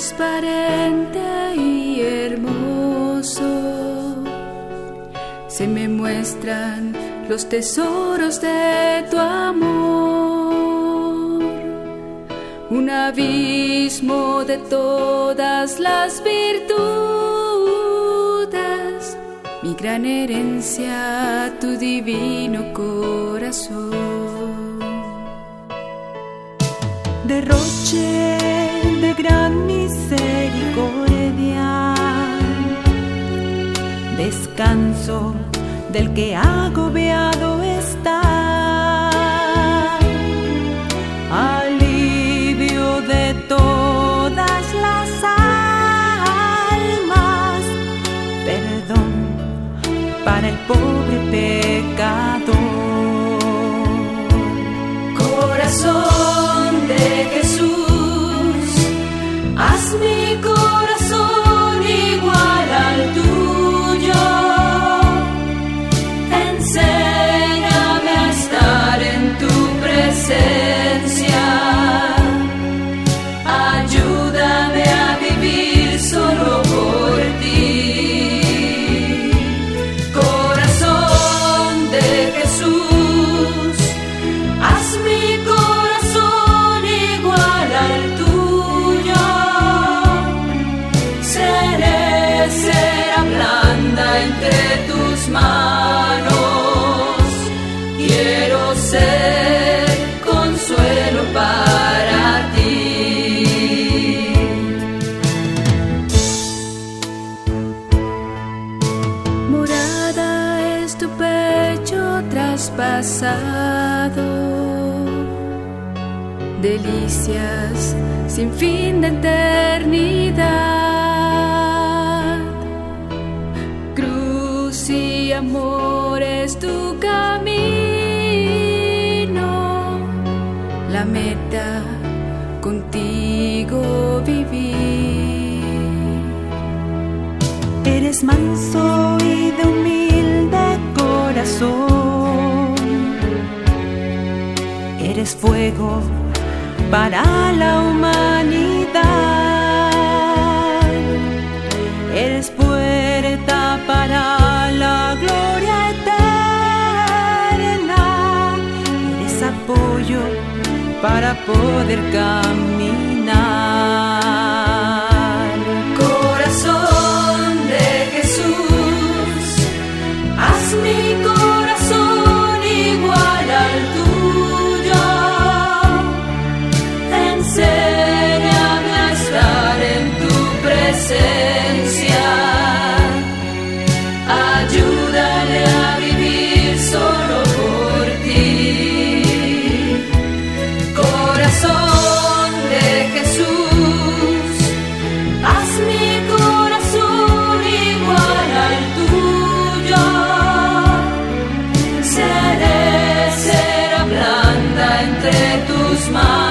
transparente y hermoso. Se me muestran los tesoros de tu amor, un abismo de todas las virtudes, mi gran herencia, tu divino corazón. Derroche de gran misericordia, descanso del que agobiado está. Alivio de todas las almas, perdón para el pobre manos. Quiero ser consuelo para ti. Morada es tu pecho traspasado, delicias sin fin de eternidad. Y amor es tu camino, la meta contigo vivir. Eres manso y de humilde corazón. Eres fuego para la poder caminar. smile.